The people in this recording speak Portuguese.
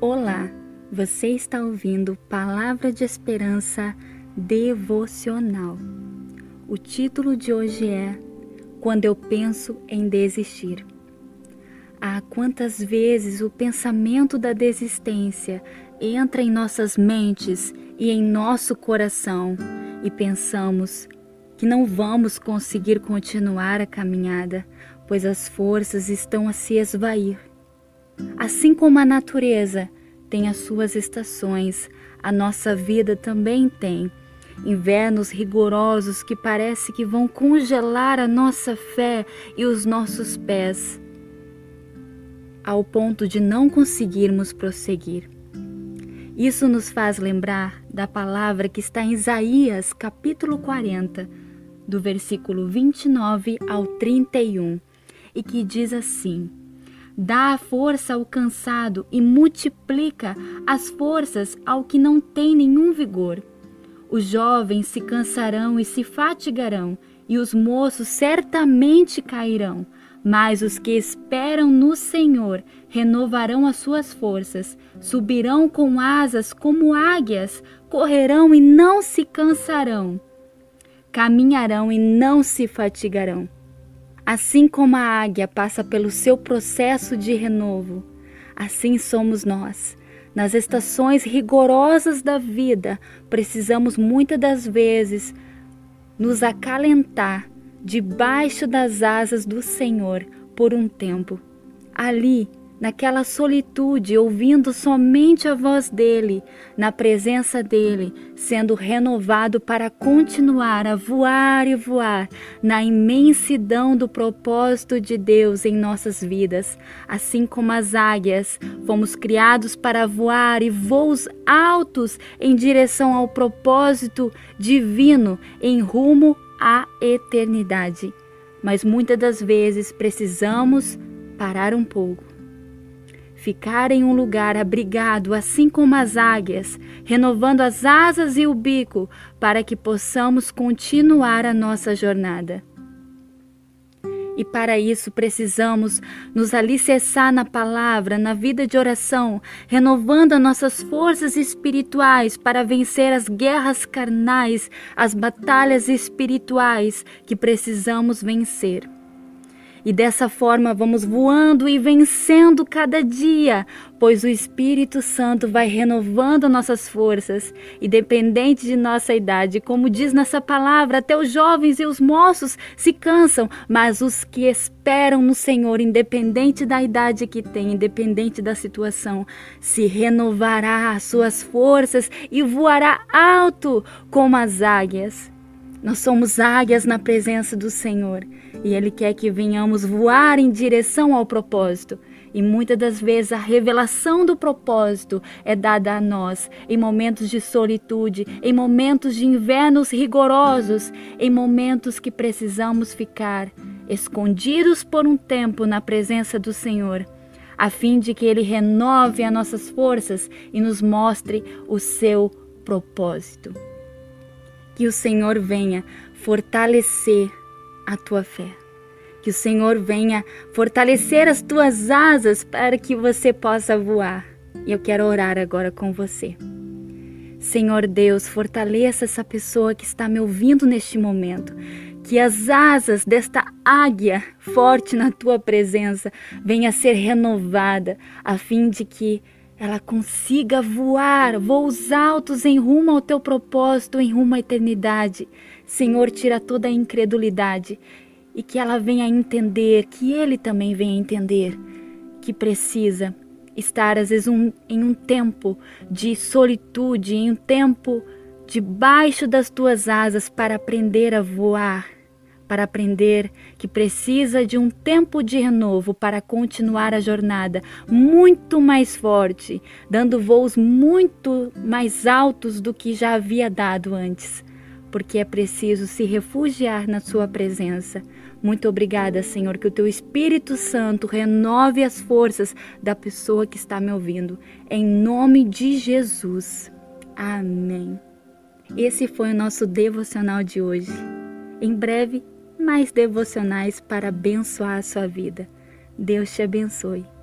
Olá, você está ouvindo Palavra de Esperança Devocional. O título de hoje é Quando eu penso em desistir. Ah, quantas vezes o pensamento da desistência entra em nossas mentes e em nosso coração e pensamos que não vamos conseguir continuar a caminhada, pois as forças estão a se esvair. Assim como a natureza tem as suas estações, a nossa vida também tem. Invernos rigorosos que parece que vão congelar a nossa fé e os nossos pés, ao ponto de não conseguirmos prosseguir. Isso nos faz lembrar da palavra que está em Isaías, capítulo 40, do versículo 29 ao 31, e que diz assim: Dá força ao cansado e multiplica as forças ao que não tem nenhum vigor. Os jovens se cansarão e se fatigarão, e os moços certamente cairão. Mas os que esperam no Senhor renovarão as suas forças, subirão com asas como águias, correrão e não se cansarão, caminharão e não se fatigarão. Assim como a águia passa pelo seu processo de renovo, assim somos nós. Nas estações rigorosas da vida, precisamos muitas das vezes nos acalentar debaixo das asas do Senhor por um tempo. Ali, naquela solitude, ouvindo somente a voz dele, na presença dele, sendo renovado para continuar a voar e voar na imensidão do propósito de Deus em nossas vidas. Assim como as águias, fomos criados para voar e voos altos em direção ao propósito divino em rumo à eternidade. Mas muitas das vezes precisamos parar um pouco ficar em um lugar abrigado, assim como as águias, renovando as asas e o bico, para que possamos continuar a nossa jornada. E para isso precisamos nos alicerçar na palavra, na vida de oração, renovando as nossas forças espirituais para vencer as guerras carnais, as batalhas espirituais que precisamos vencer. E dessa forma vamos voando e vencendo cada dia, pois o Espírito Santo vai renovando nossas forças, independente de nossa idade. Como diz nessa palavra, até os jovens e os moços se cansam, mas os que esperam no Senhor, independente da idade que tem, independente da situação, se renovará as suas forças e voará alto como as águias. Nós somos águias na presença do Senhor e Ele quer que venhamos voar em direção ao propósito. E muitas das vezes a revelação do propósito é dada a nós em momentos de solitude, em momentos de invernos rigorosos, em momentos que precisamos ficar escondidos por um tempo na presença do Senhor, a fim de que Ele renove as nossas forças e nos mostre o seu propósito. Que o Senhor venha fortalecer a tua fé. Que o Senhor venha fortalecer as tuas asas para que você possa voar. E eu quero orar agora com você. Senhor Deus, fortaleça essa pessoa que está me ouvindo neste momento. Que as asas desta águia forte na tua presença venha a ser renovada, a fim de que ela consiga voar voos altos em rumo ao teu propósito, em rumo à eternidade. Senhor, tira toda a incredulidade e que ela venha entender, que ele também venha entender que precisa estar às vezes um, em um tempo de solitude, em um tempo debaixo das tuas asas para aprender a voar para aprender que precisa de um tempo de renovo para continuar a jornada muito mais forte, dando voos muito mais altos do que já havia dado antes, porque é preciso se refugiar na Sua presença. Muito obrigada, Senhor, que o Teu Espírito Santo renove as forças da pessoa que está me ouvindo. Em nome de Jesus. Amém. Esse foi o nosso devocional de hoje. Em breve mais devocionais para abençoar a sua vida. Deus te abençoe.